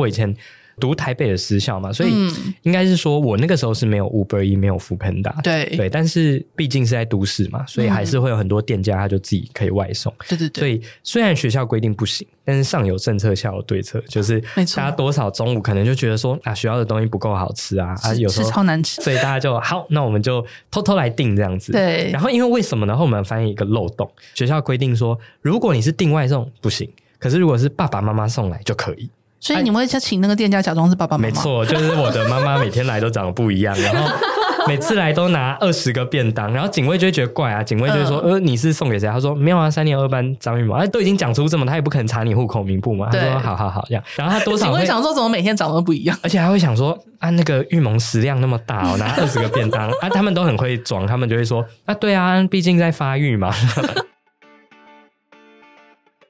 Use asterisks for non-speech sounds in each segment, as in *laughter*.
我以前。读台北的私校嘛，所以应该是说我那个时候是没有 Uber E，没有 Foodpanda，对对，但是毕竟是在都市嘛，所以还是会有很多店家他就自己可以外送。对对对。所以虽然学校规定不行，但是上有政策下有对策，就是大家多少中午可能就觉得说啊学校的东西不够好吃啊，啊有时候超难吃，所以大家就好，那我们就偷偷来订这样子。对。然后因为为什么呢？后面发现一个漏洞，学校规定说如果你是订外送不行，可是如果是爸爸妈妈送来就可以。所以你们会请那个店家假装是爸爸妈妈？没错，就是我的妈妈每天来都长得不一样，然后每次来都拿二十个便当，然后警卫就会觉得怪啊，警卫就会说：“呃，你是送给谁？”他说：“没有啊，三年二班张玉萌。”哎，都已经讲出这么，他也不可能查你户口名簿嘛。他说：“好好好，这样。”然后他多少警卫想说怎么每天长得不一样，而且还会想说：“啊，那个玉萌食量那么大，我拿二十个便当啊。”他们都很会装，他们就会说：“啊，对啊，毕竟在发育嘛。”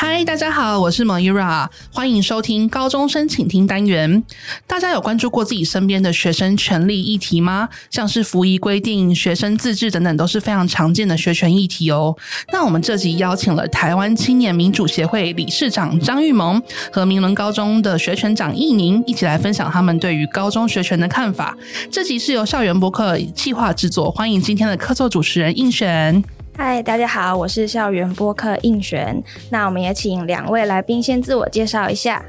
嗨，大家好，我是 Moira，欢迎收听高中生请听单元。大家有关注过自己身边的学生权利议题吗？像是服仪规定、学生自治等等，都是非常常见的学权议题哦。那我们这集邀请了台湾青年民主协会理事长张玉萌和明伦高中的学权长易宁一起来分享他们对于高中学权的看法。这集是由校园博客企划制作，欢迎今天的客座主持人应选。嗨，大家好，我是校园播客应璇。那我们也请两位来宾先自我介绍一下。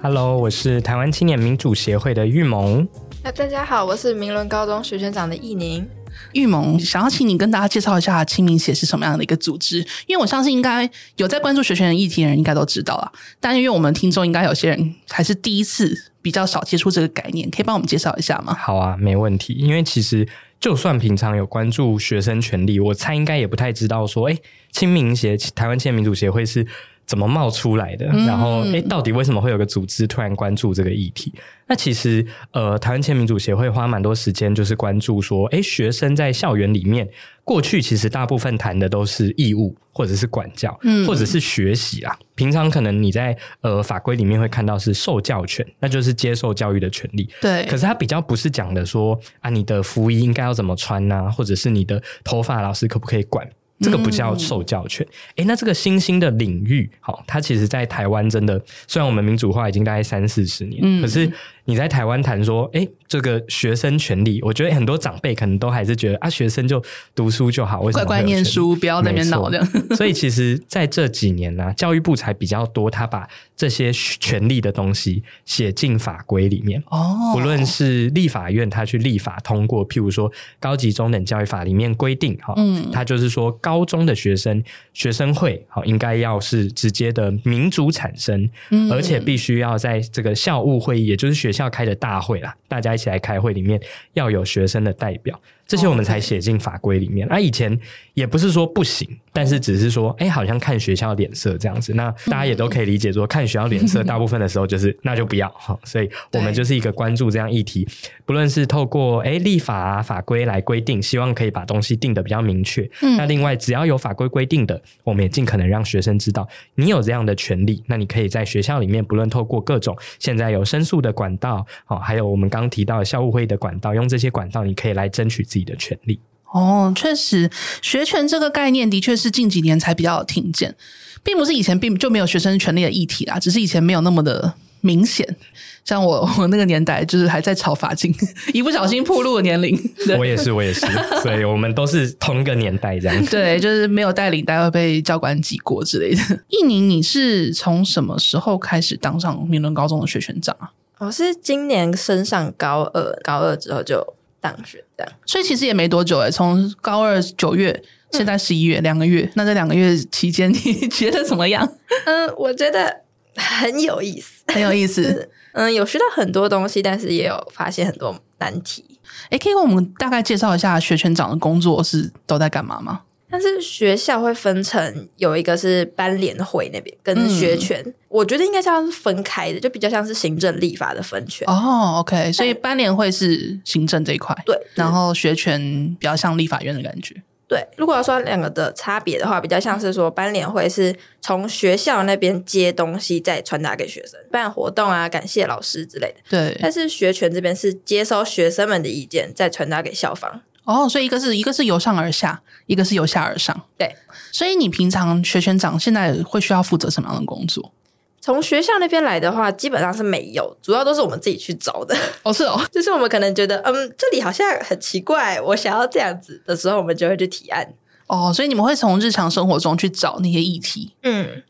Hello，我是台湾青年民主协会的玉萌。那大家好，我是明伦高中学生长的易宁。玉萌，想要请你跟大家介绍一下青民协是什么样的一个组织，因为我相信应该有在关注学权的议题的人应该都知道了，但因为我们听众应该有些人还是第一次比较少接触这个概念，可以帮我们介绍一下吗？好啊，没问题。因为其实。就算平常有关注学生权利，我猜应该也不太知道说，哎，青民协台湾青年民主协会是怎么冒出来的？嗯、然后，哎，到底为什么会有个组织突然关注这个议题？那其实，呃，台湾前民主协会花蛮多时间，就是关注说，哎，学生在校园里面。过去其实大部分谈的都是义务，或者是管教，嗯，或者是学习啊。平常可能你在呃法规里面会看到是受教权，那就是接受教育的权利。对，可是它比较不是讲的说啊，你的服衣应该要怎么穿呐、啊，或者是你的头发老师可不可以管？这个不叫受教权。哎、嗯，那这个新兴的领域，好，它其实在台湾真的，虽然我们民主化已经大概三四十年，嗯、可是。你在台湾谈说，哎，这个学生权利，我觉得很多长辈可能都还是觉得啊，学生就读书就好，为什么乖乖念书，不要在那边闹这样。*laughs* 所以其实在这几年呢、啊，教育部才比较多，他把这些权利的东西写进法规里面。哦，不论是立法院他去立法通过，譬如说《高级中等教育法》里面规定，哈，嗯，他就是说高中的学生学生会，好，应该要是直接的民主产生，嗯，而且必须要在这个校务会议，也就是学校。要开的大会啦，大家一起来开会，里面要有学生的代表。这些我们才写进法规里面。那、oh, 以前也不是说不行，但是只是说，哎，好像看学校脸色这样子。那大家也都可以理解说，看学校脸色，*laughs* 大部分的时候就是那就不要 *laughs* 哈。所以我们就是一个关注这样议题，不论是透过哎立法啊法规来规定，希望可以把东西定得比较明确。嗯，那另外只要有法规规定的，我们也尽可能让学生知道，你有这样的权利。那你可以在学校里面，不论透过各种现在有申诉的管道，好，还有我们刚刚提到的校务会议的管道，用这些管道，你可以来争取自己。的权利哦，确实，学权这个概念的确是近几年才比较有听见，并不是以前并就没有学生权利的议题啦，只是以前没有那么的明显。像我 *laughs* 我那个年代，就是还在炒发禁，一不小心暴露了年龄。*laughs* 我也是，我也是，*laughs* 所以我们都是同一个年代这样。对，就是没有带领带会被教官记过之类的。易宁，你是从什么时候开始当上明伦高中的学权长啊？我是今年升上高二，高二之后就。当选这样，所以其实也没多久诶，从高二九月，现在十一月，两、嗯、个月。那这两个月期间，你觉得怎么样？*laughs* 嗯，我觉得很有意思，很有意思。*laughs* 嗯，有学到很多东西，但是也有发现很多难题。诶，可以给我们大概介绍一下学权长的工作是都在干嘛吗？但是学校会分成有一个是班联会那边跟学权，嗯、我觉得应该像是分开的，就比较像是行政立法的分权。哦，OK，所以班联会是行政这一块，对，然后学权比较像立法院的感觉。对，如果要说两个的差别的话，比较像是说班联会是从学校那边接东西再传达给学生，办活动啊，感谢老师之类的。对，但是学权这边是接收学生们的意见，再传达给校方。哦，所以一个是一个是由上而下，一个是由下而上。对，所以你平常学权长现在会需要负责什么样的工作？从学校那边来的话，基本上是没有，主要都是我们自己去找的。*laughs* 哦，是哦，就是我们可能觉得，嗯，这里好像很奇怪，我想要这样子的时候，我们就会去提案。哦，所以你们会从日常生活中去找那些议题。嗯，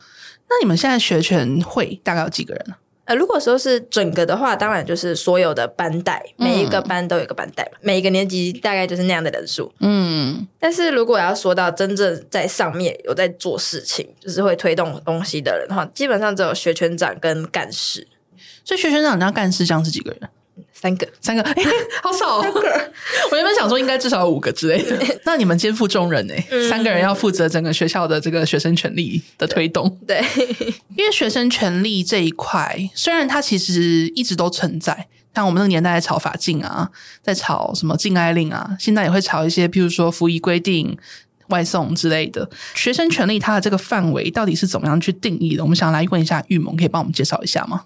那你们现在学全会大概有几个人呢？呃，如果说是整个的话，当然就是所有的班代，每一个班都有一个班代，嗯、每一个年级大概就是那样的人数。嗯，但是如果要说到真正在上面有在做事情，就是会推动东西的人的话，基本上只有学全长跟干事。所以学全长加干事这样是几个人？三个，三个，欸、*laughs* 好少、哦。*laughs* 我原本想说应该至少有五个之类的。*laughs* 那你们肩负重任呢？嗯、三个人要负责整个学校的这个学生权利的推动。对，因为学生权利这一块，虽然它其实一直都存在，像我们那个年代在吵法禁啊，在吵什么禁爱令啊，现在也会吵一些，譬如说服役规定、外送之类的。学生权利它的这个范围到底是怎么样去定义的？我们想来问一下玉萌，可以帮我们介绍一下吗？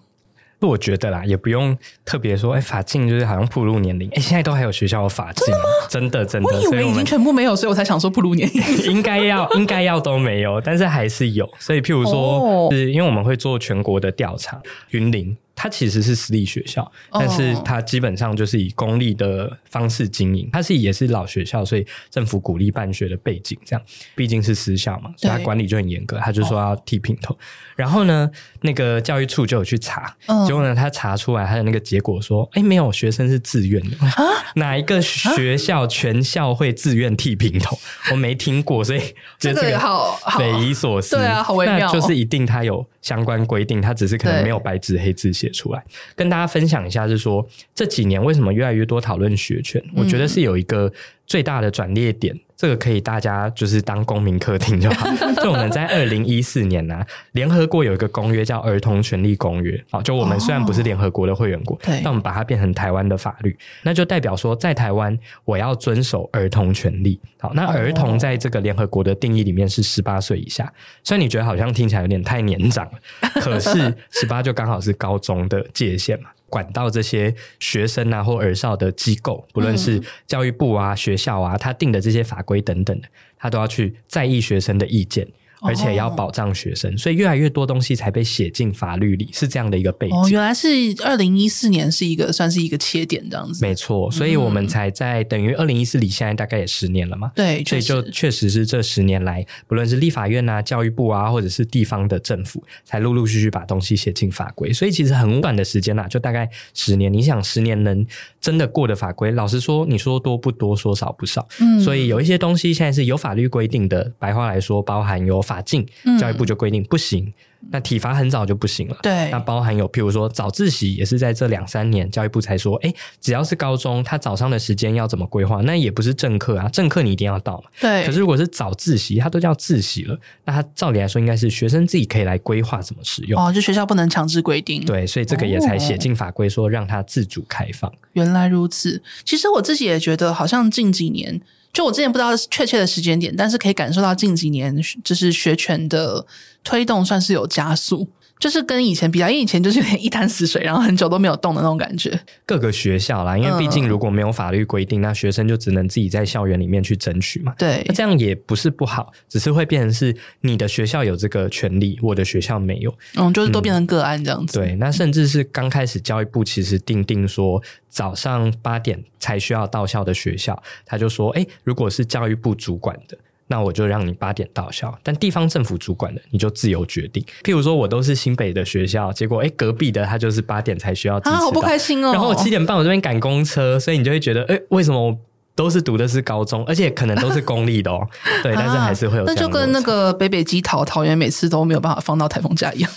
我觉得啦，也不用特别说，哎、欸，法禁就是好像步入年龄，哎、欸，现在都还有学校有法禁，真的真的，真的，我以为已经全部没有，所以我才想说步入年龄，*laughs* 应该要应该要都没有，但是还是有，所以譬如说，哦、是因为我们会做全国的调查，云林。它其实是私立学校，但是它基本上就是以公立的方式经营。它是也是老学校，所以政府鼓励办学的背景，这样毕竟是私校嘛，所以它管理就很严格。他就说要剃平头，然后呢，那个教育处就有去查，结果呢，他查出来他的那个结果说，哎，没有学生是自愿的，*laughs* 哪一个学校全校会自愿剃平头？我没听过，所以觉得这个好匪夷所思。对啊，好微妙，就是一定他有相关规定，他只是可能没有白纸黑字写。写出来，跟大家分享一下，是说这几年为什么越来越多讨论学权？我觉得是有一个最大的转捩点。这个可以大家就是当公民课听就好。*laughs* 就我们在二零一四年呢、啊，联合国有一个公约叫《儿童权利公约》。好，就我们虽然不是联合国的会员国，但我们把它变成台湾的法律，那就代表说在台湾我要遵守儿童权利。好，那儿童在这个联合国的定义里面是十八岁以下。虽然你觉得好像听起来有点太年长了，可是十八就刚好是高中的界限嘛。管到这些学生啊或儿少的机构，不论是教育部啊、学校啊，他定的这些法规等等的，他都要去在意学生的意见。而且要保障学生，所以越来越多东西才被写进法律里，是这样的一个背景。哦，原来是二零一四年是一个算是一个切点这样子。没错，所以我们才在等于二零一四里，现在大概也十年了嘛。对，所以就确实是这十年来，不论是立法院啊、教育部啊，或者是地方的政府，才陆陆续续把东西写进法规。所以其实很短的时间呐，就大概十年。你想，十年能真的过的法规，老实说，你说多不多，说少不少。嗯，所以有一些东西现在是有法律规定的，白话来说，包含有法禁，教育部就规定不行，那体罚很早就不行了。对，那包含有譬如说早自习，也是在这两三年，教育部才说，哎，只要是高中，他早上的时间要怎么规划？那也不是正课啊，正课你一定要到嘛。对。可是如果是早自习，他都叫自习了，那他照理来说应该是学生自己可以来规划怎么使用。哦，就学校不能强制规定。对，所以这个也才写进法规，说让他自主开放。原来如此，其实我自己也觉得，好像近几年。就我之前不知道确切的时间点，但是可以感受到近几年就是学权的推动算是有加速。就是跟以前比较，因为以前就是有点一潭死水，然后很久都没有动的那种感觉。各个学校啦，因为毕竟如果没有法律规定，嗯、那学生就只能自己在校园里面去争取嘛。对，那这样也不是不好，只是会变成是你的学校有这个权利，我的学校没有。嗯，就是都变成个案这样子。嗯、对，那甚至是刚开始教育部其实定定说早上八点才需要到校的学校，他就说，哎，如果是教育部主管的。那我就让你八点到校，但地方政府主管的你就自由决定。譬如说，我都是新北的学校，结果诶隔壁的他就是八点才需要，啊，好不开心哦。然后我七点半我这边赶公车，所以你就会觉得，诶为什么我都是读的是高中，而且可能都是公立的哦？*laughs* 对，但是还是会有。那就跟那个北北基桃桃园每次都没有办法放到台风假一样。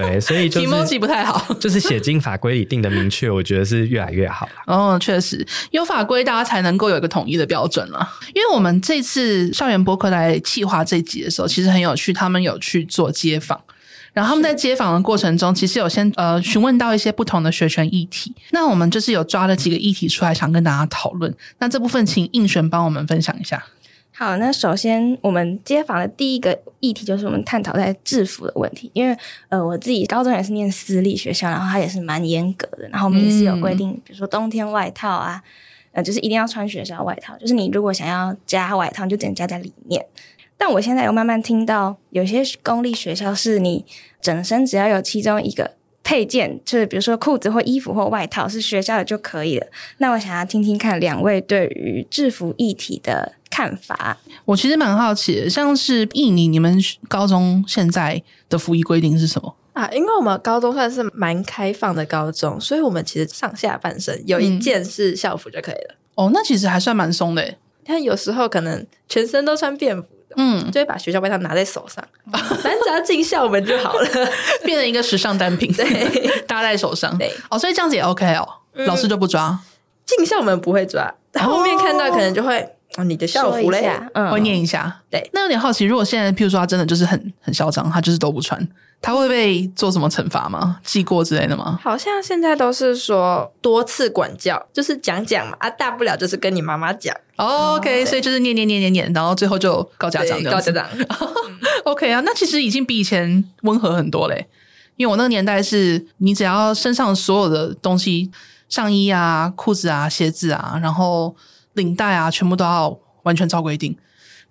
对，所以就是 emoji 不太好，*laughs* 就是写进法规里定的明确，我觉得是越来越好了。哦，确实有法规，大家才能够有一个统一的标准了。因为我们这次校园博客来企划这集的时候，其实很有趣，他们有去做街访。然后他们在街访的过程中，其实有先呃询问到一些不同的学权议题。那我们就是有抓了几个议题出来，想跟大家讨论。那这部分请映璇帮我们分享一下。好，那首先我们街访的第一个议题就是我们探讨在制服的问题。因为呃我自己高中也是念私立学校，然后它也是蛮严格的。然后我们也是有规定，比如说冬天外套啊，呃就是一定要穿学校外套，就是你如果想要加外套，就只能加在里面。但我现在有慢慢听到，有些公立学校是你整身只要有其中一个配件，就是比如说裤子或衣服或外套是学校的就可以了。那我想要听听看两位对于制服议题的看法。我其实蛮好奇的，像是印尼，你们高中现在的服役规定是什么啊？因为我们高中算是蛮开放的高中，所以我们其实上下半身有一件是校服就可以了。嗯、哦，那其实还算蛮松的。但有时候可能全身都穿便服。嗯，就会把学校外套拿在手上，*laughs* 反正只要进校门就好了，*laughs* 变成一个时尚单品，对，搭在手上，对，哦，所以这样子也 OK 哦，嗯、老师就不抓，进校门不会抓，后面看到可能就会，哦，你的校服嘞，嗯，会念一下，对，那有点好奇，如果现在譬如说他真的就是很很嚣张，他就是都不穿。他会被做什么惩罚吗？记过之类的吗？好像现在都是说多次管教，就是讲讲嘛，啊，大不了就是跟你妈妈讲。Oh, OK，所以就是念念念念念，然后最后就告家长，告家长。*laughs* OK 啊，那其实已经比以前温和很多嘞。因为我那个年代是，你只要身上所有的东西，上衣啊、裤子啊、鞋子啊，然后领带啊，全部都要完全照规定。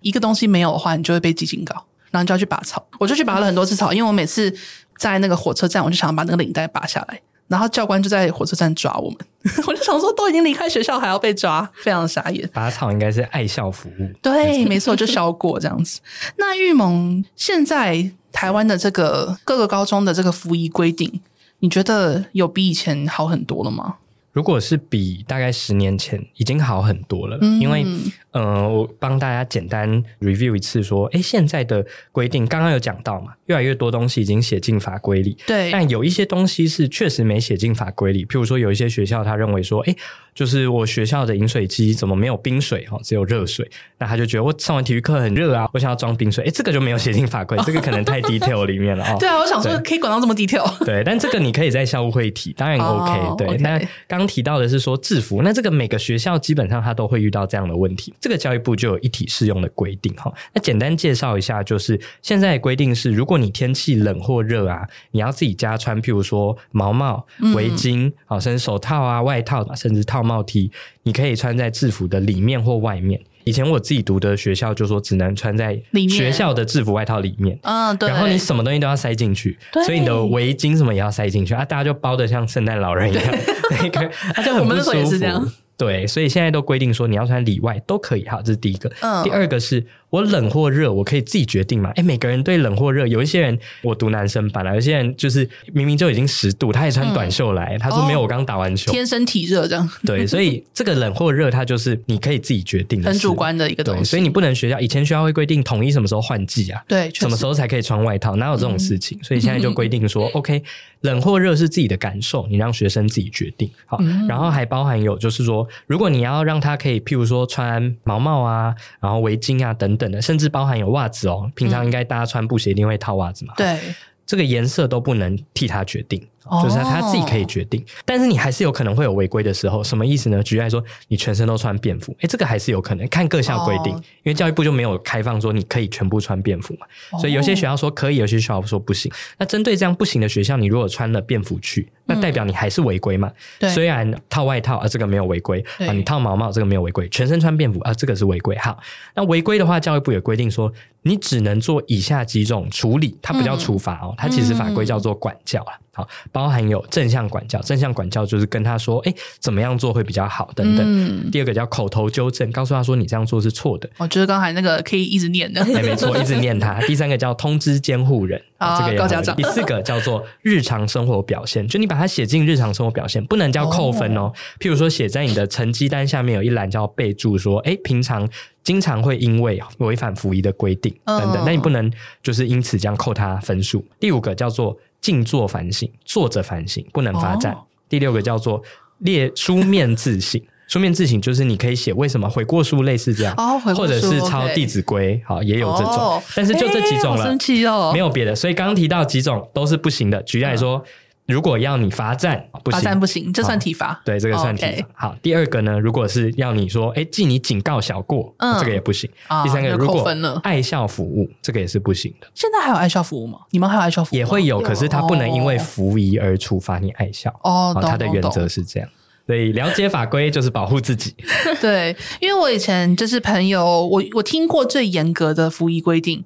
一个东西没有的话，你就会被记警告。然后就要去拔草，我就去拔了很多次草，因为我每次在那个火车站，我就想把那个领带拔下来，然后教官就在火车站抓我们，*laughs* 我就想说都已经离开学校还要被抓，非常的傻眼。拔草应该是爱校服务，对，没错，就销过这样子。那玉盟现在台湾的这个各个高中的这个服役规定，你觉得有比以前好很多了吗？如果是比大概十年前已经好很多了，嗯、因为呃，我帮大家简单 review 一次，说，哎，现在的规定刚刚有讲到嘛，越来越多东西已经写进法规里，对，但有一些东西是确实没写进法规里，譬如说有一些学校他认为说，哎，就是我学校的饮水机怎么没有冰水哈，只有热水，那他就觉得我上完体育课很热啊，我想要装冰水，哎，这个就没有写进法规，*laughs* 这个可能太 detail 里面了啊。对啊，我想说可以管到这么 detail，对，但这个你可以在校务会提，当然 OK，、oh, 对，那.刚提到的是说制服，那这个每个学校基本上他都会遇到这样的问题。这个教育部就有一体适用的规定哈。那简单介绍一下，就是现在的规定是，如果你天气冷或热啊，你要自己加穿，譬如说毛帽、围巾，好、嗯，甚至手套啊、外套，甚至套帽 T，你可以穿在制服的里面或外面。以前我自己读的学校就说只能穿在学校的制服外套里面，嗯，对。然后你什么东西都要塞进去，所以你的围巾什么也要塞进去啊，大家就包的像圣诞老人一样，*laughs* 那个他就很不舒服。对，所以现在都规定说你要穿里外都可以，哈，这是第一个。嗯，第二个是。我冷或热，我可以自己决定嘛？哎，每个人对冷或热，有一些人我读男生班了，有些人就是明明就已经十度，他也穿短袖来，嗯、他说没有，我刚打完球，天生体热这样。对，所以 *laughs* 这个冷或热，它就是你可以自己决定的，很主观的一个东西。所以你不能学校以前学校会规定统一什么时候换季啊？对，什么时候才可以穿外套？哪有这种事情？嗯、所以现在就规定说、嗯、，*laughs* OK，冷或热是自己的感受，你让学生自己决定。好，嗯、然后还包含有就是说，如果你要让他可以，譬如说穿毛毛啊，然后围巾啊等等的，甚至包含。有袜子哦，平常应该大家穿布鞋一定会套袜子嘛？对，这个颜色都不能替他决定。就是他自己可以决定，但是你还是有可能会有违规的时候。什么意思呢？举例来说，你全身都穿便服，诶，这个还是有可能，看各校规定，因为教育部就没有开放说你可以全部穿便服嘛。所以有些学校说可以，有些学校说不行。那针对这样不行的学校，你如果穿了便服去，那代表你还是违规嘛？对，虽然套外套啊，这个没有违规啊，你套毛毛这个没有违规，全身穿便服啊，这个是违规。好，那违规的话，教育部也规定说，你只能做以下几种处理，它不叫处罚哦，它其实法规叫做管教啊。好，包含有正向管教，正向管教就是跟他说，哎，怎么样做会比较好，等等。嗯、第二个叫口头纠正，告诉他说你这样做是错的。我觉得刚才那个可以一直念的，哎，没错，一直念他。*laughs* 第三个叫通知监护人，啊、这个也高家长。第四个叫做日常生活表现，就你把它写进日常生活表现，不能叫扣分哦。哦譬如说，写在你的成绩单下面有一栏叫备注，说，哎，平常。经常会因为违反服役的规定等等，那、哦、你不能就是因此这样扣他分数。第五个叫做静坐反省，坐着反省，不能罚站。哦、第六个叫做列书面自省。*laughs* 书面自省就是你可以写为什么悔过书类似这样，哦、或者是抄《弟子规》好也有这种，哦、但是就这几种了，生气哦，没有别的。所以刚刚提到几种都是不行的。举例来说，嗯、如果要你罚站，不行，罚站不行，这算体罚。对，这个算体罚。好，第二个呢，如果是要你说，哎，记你警告小过，嗯、这个也不行。哦、第三个，如果了爱校服务，这个也是不行的。现在还有爱校服务吗？你们还有爱校服务？也会有，可是他不能因为服役而处罚你爱校。哦，他的原则是这样。所以了解法规就是保护自己。对，因为我以前就是朋友，我我听过最严格的服役规定，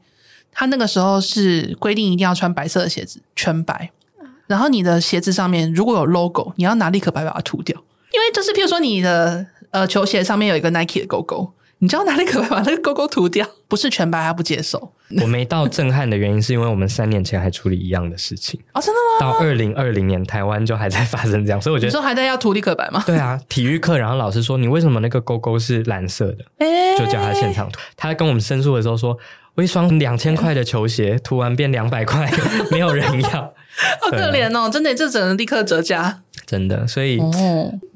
他那个时候是规定一定要穿白色的鞋子，全白。然后你的鞋子上面如果有 logo，你要拿立可白把它涂掉，因为就是譬如说你的呃球鞋上面有一个 Nike 的勾勾。你知道哪里可白把那个勾勾涂掉？*laughs* 不是全白，他不接受。我没到震撼的原因，是因为我们三年前还处理一样的事情 *laughs* 哦，真的吗？到二零二零年，台湾就还在发生这样，所以我觉得你说还在要涂立可白吗？*laughs* 对啊，体育课，然后老师说你为什么那个勾勾是蓝色的？欸、就叫他现场涂。他跟我们申诉的时候说，我一双两千块的球鞋 *laughs* 涂完变两百块，*laughs* 没有人要，好可怜哦！真的，这只能立刻折价。真的，所以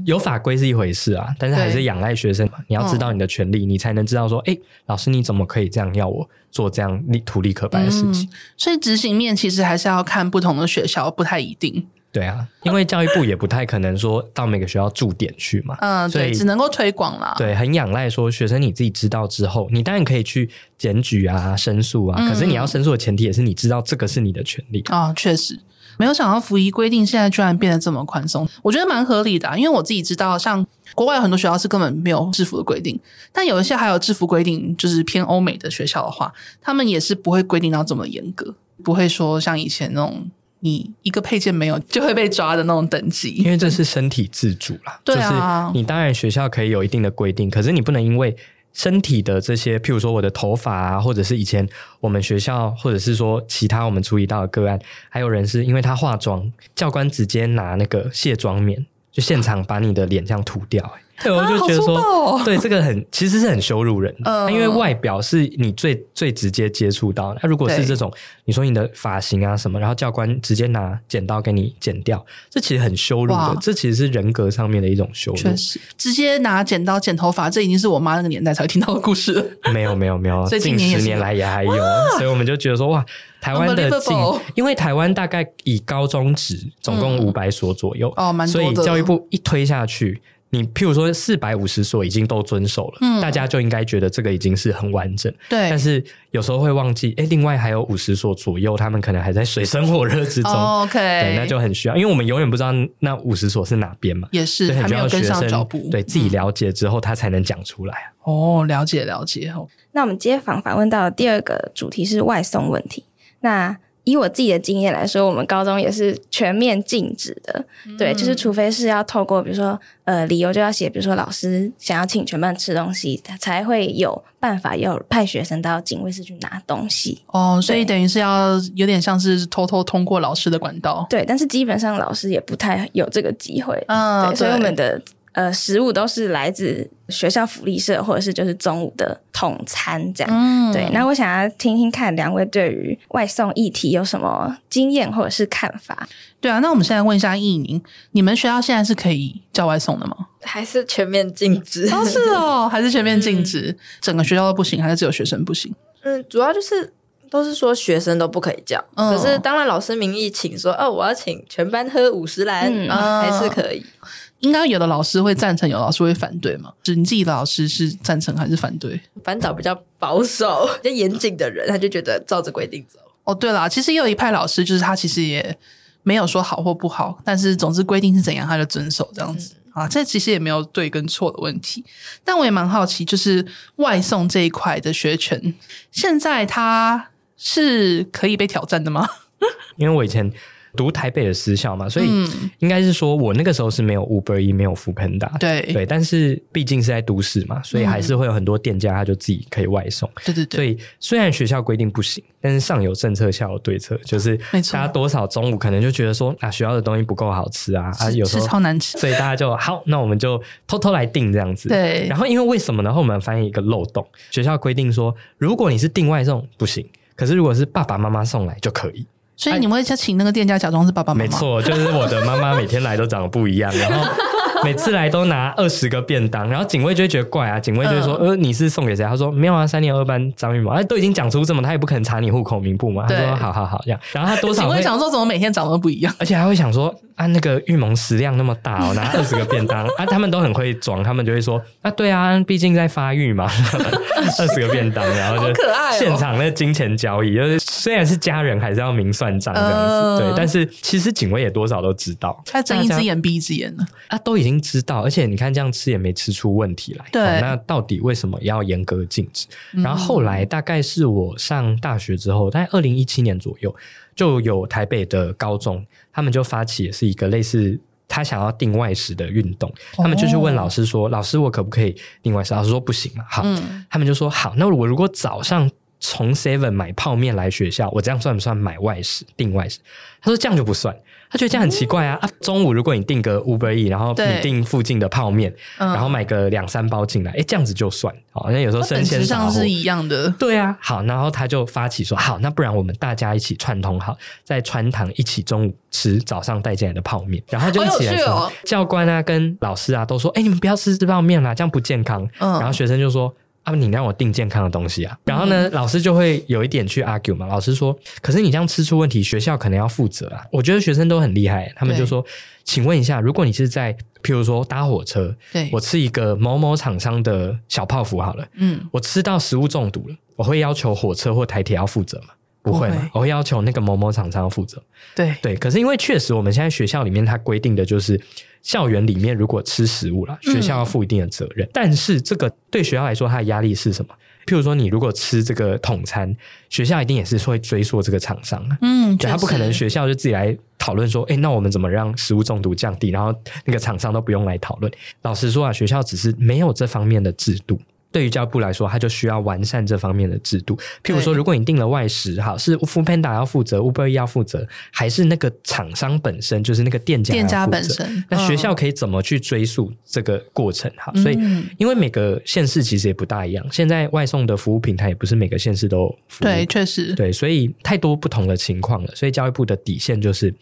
有法规是一回事啊，但是还是仰赖学生。你要知道你的权利，你才能知道说，哎，老师你怎么可以这样要我做这样立图立可白的事情？所以执行面其实还是要看不同的学校，不太一定。对啊，因为教育部也不太可能说到每个学校驻点去嘛。嗯，对，只能够推广啦。对，很仰赖说学生你自己知道之后，你当然可以去检举啊、申诉啊。可是你要申诉的前提也是你知道这个是你的权利啊。确实。没有想到服役规定现在居然变得这么宽松，我觉得蛮合理的啊。因为我自己知道，像国外有很多学校是根本没有制服的规定，但有一些还有制服规定，就是偏欧美的学校的话，他们也是不会规定到这么严格，不会说像以前那种你一个配件没有就会被抓的那种等级。因为这是身体自主啦，对啊，就是你当然学校可以有一定的规定，可是你不能因为。身体的这些，譬如说我的头发啊，或者是以前我们学校，或者是说其他我们注意到的个案，还有人是因为他化妆，教官直接拿那个卸妆棉，就现场把你的脸这样涂掉，欸。对，我就觉得说，啊、*laughs* 对这个很其实是很羞辱人的，嗯、因为外表是你最最直接接触到的。那如果是这种，你说你的发型啊什么，然后教官直接拿剪刀给你剪掉，这其实很羞辱的。哇这其实是人格上面的一种羞辱。确实，直接拿剪刀剪头发，这已经是我妈那个年代才会听到的故事了。*laughs* 没有没有没有，近十年来也还有，所以我们就觉得说，哇，台湾的近，因为台湾大概以高中职总共五百所左右，嗯、哦，蛮多的。所以教育部一推下去。你譬如说四百五十所已经都遵守了，嗯，大家就应该觉得这个已经是很完整。对，但是有时候会忘记，哎，另外还有五十所左右，他们可能还在水深火热之中。哦、OK，对，那就很需要，因为我们永远不知道那五十所是哪边嘛，也是很需要学生还没有跟上脚步，对自己了解之后，他才能讲出来。哦，了解了解哦。那我们接访访问到的第二个主题是外送问题。那以我自己的经验来说，我们高中也是全面禁止的。嗯、对，就是除非是要透过，比如说，呃，理由就要写，比如说老师想要请全班吃东西，他才会有办法要派学生到警卫室去拿东西。哦，所以等于是要有点像是偷偷通过老师的管道。对，但是基本上老师也不太有这个机会。嗯，对，所以我们的。呃，食物都是来自学校福利社，或者是就是中午的统餐这样。嗯，对。那我想要听听看两位对于外送议题有什么经验或者是看法？对啊，那我们现在问一下易宁，你们学校现在是可以叫外送的吗？还是全面禁止？哦，是哦，*laughs* 还是全面禁止？嗯、整个学校都不行，还是只有学生不行？嗯，主要就是都是说学生都不可以叫，嗯、可是当然老师名义请说，哦，我要请全班喝五十兰，嗯、还是可以。应该有的老师会赞成，有的老师会反对嘛？是你自己的老师是赞成还是反对？班导比较保守、比较严谨的人，他就觉得照着规定走。哦，对啦，其实也有一派老师，就是他其实也没有说好或不好，但是总之规定是怎样，他就遵守这样子、嗯、啊。这其实也没有对跟错的问题。但我也蛮好奇，就是外送这一块的学权，现在它是可以被挑战的吗？*laughs* 因为我以前。读台北的私校嘛，所以应该是说，我那个时候是没有 Uber E，没有 Foodpanda，对对，但是毕竟是在都市嘛，所以还是会有很多店家，他就自己可以外送。对对对。所以虽然学校规定不行，但是上有政策，下有对策，就是大家多少中午可能就觉得说啊，学校的东西不够好吃啊，啊，有时候超难吃，所以大家就好，那我们就偷偷来订这样子。对。然后因为为什么呢？后面发现一个漏洞，学校规定说，如果你是订外送不行，可是如果是爸爸妈妈送来就可以。所以你们会请那个店家假装是爸爸妈妈？没错，就是我的妈妈每天来都长得不一样，然后。*laughs* 每次来都拿二十个便当，然后警卫就会觉得怪啊，警卫就会说：“呃，你是送给谁？”他说：“没有啊，三年二班张玉萌。”哎，都已经讲出这么，他也不可能查你户口名簿嘛。他说：“好好好，这样。”然后他多少会警卫想说怎么每天长得不一样，而且还会想说：“啊，那个玉萌食量那么大哦，拿二十个便当 *laughs* 啊。”他们都很会装，他们就会说：“啊，对啊，毕竟在发育嘛，*laughs* 二十个便当，然后就现场那金钱交易，就是虽然是家人，还是要明算账这样子。对，但是其实警卫也多少都知道，他睁一只眼闭一只眼呢。啊，都已经知道，而且你。看这样吃也没吃出问题来，对，那到底为什么要严格禁止？嗯、然后后来大概是我上大学之后，大概二零一七年左右，就有台北的高中，他们就发起也是一个类似他想要定外食的运动，他们就去问老师说：“哦、老师，我可不可以定外食？”老师说：“不行嘛。”好，嗯、他们就说：“好，那我如果早上从 Seven 买泡面来学校，我这样算不算买外食？订外食？”他说：“这样就不算。”他觉得这样很奇怪啊！啊，中午如果你订个 Uber E，然后你订附近的泡面，嗯、然后买个两三包进来，哎，这样子就算。好像有时候生鲜上是一样的。对啊，好，然后他就发起说，好，那不然我们大家一起串通好，在穿堂一起中午吃早上带进来的泡面，然后就一起来说，哦、教官啊跟老师啊都说，哎，你们不要吃这泡面啦，这样不健康。嗯、然后学生就说。啊，你让我定健康的东西啊？然后呢，嗯、老师就会有一点去 argue 嘛。老师说：“可是你这样吃出问题，学校可能要负责啊。”我觉得学生都很厉害，他们就说：“对请问一下，如果你是在譬如说搭火车，对我吃一个某某厂商的小泡芙好了，嗯，我吃到食物中毒了，我会要求火车或台铁要负责吗？不会嘛？我会要求那个某某厂商要负责。对对，可是因为确实我们现在学校里面它规定的就是。校园里面如果吃食物了，学校要负一定的责任。嗯、但是这个对学校来说，它的压力是什么？譬如说，你如果吃这个统餐，学校一定也是会追溯这个厂商啊。嗯，对，他不可能学校就自己来讨论说，哎，那我们怎么让食物中毒降低？然后那个厂商都不用来讨论。老实说啊，学校只是没有这方面的制度。对于教育部来说，它就需要完善这方面的制度。譬如说，如果你订了外食，哈，是 Foodpanda 要负责，Uber 要负责，还是那个厂商本身，就是那个店家店家本身？那学校可以怎么去追溯这个过程？哈、嗯，所以因为每个县市其实也不大一样，现在外送的服务平台也不是每个县市都有服务。对，确实，对，所以太多不同的情况了。所以教育部的底线就是。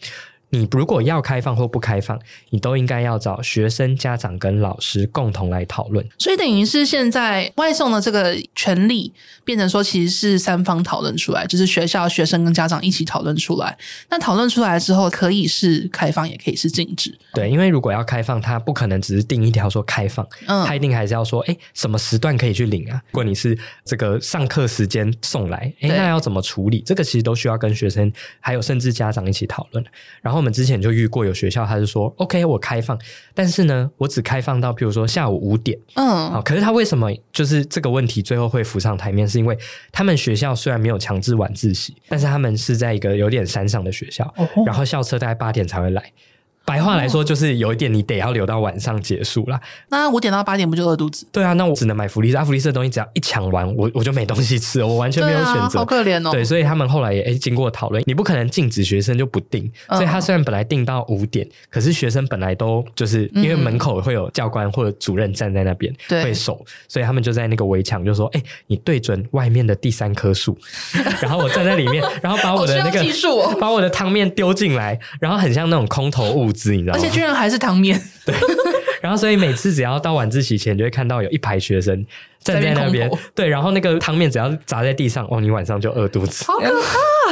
你如果要开放或不开放，你都应该要找学生、家长跟老师共同来讨论。所以等于是现在外送的这个权利变成说，其实是三方讨论出来，就是学校、学生跟家长一起讨论出来。那讨论出来之后，可以是开放，也可以是禁止。对，因为如果要开放，它不可能只是定一条说开放，嗯，它一定还是要说，哎，什么时段可以去领啊？如果你是这个上课时间送来，哎，那要怎么处理？这个其实都需要跟学生还有甚至家长一起讨论。然后。然后我们之前就遇过有学校，他是说 OK，我开放，但是呢，我只开放到比如说下午五点，嗯，好，可是他为什么就是这个问题最后会浮上台面？是因为他们学校虽然没有强制晚自习，但是他们是在一个有点山上的学校，哦、然后校车大概八点才会来。白话来说，就是有一点你得要留到晚上结束啦。那五点到八点不就饿肚子？对啊，那我只能买福利社。啊、福利社的东西只要一抢完，我我就没东西吃了，我完全没有选择，啊、好可怜哦。对，所以他们后来也诶经过讨论，你不可能禁止学生就不订。所以他虽然本来订到五点，可是学生本来都就是因为门口会有教官或者主任站在那边会守，所以他们就在那个围墙就说：“哎，你对准外面的第三棵树，*laughs* 然后我站在里面，然后把我的那个、哦、把我的汤面丢进来，然后很像那种空投物资，你知道吗？而且居然。”还是汤面，*laughs* 对，然后所以每次只要到晚自习前，就会看到有一排学生站在那边，对，然后那个汤面只要砸在地上，哦，你晚上就饿肚子，好可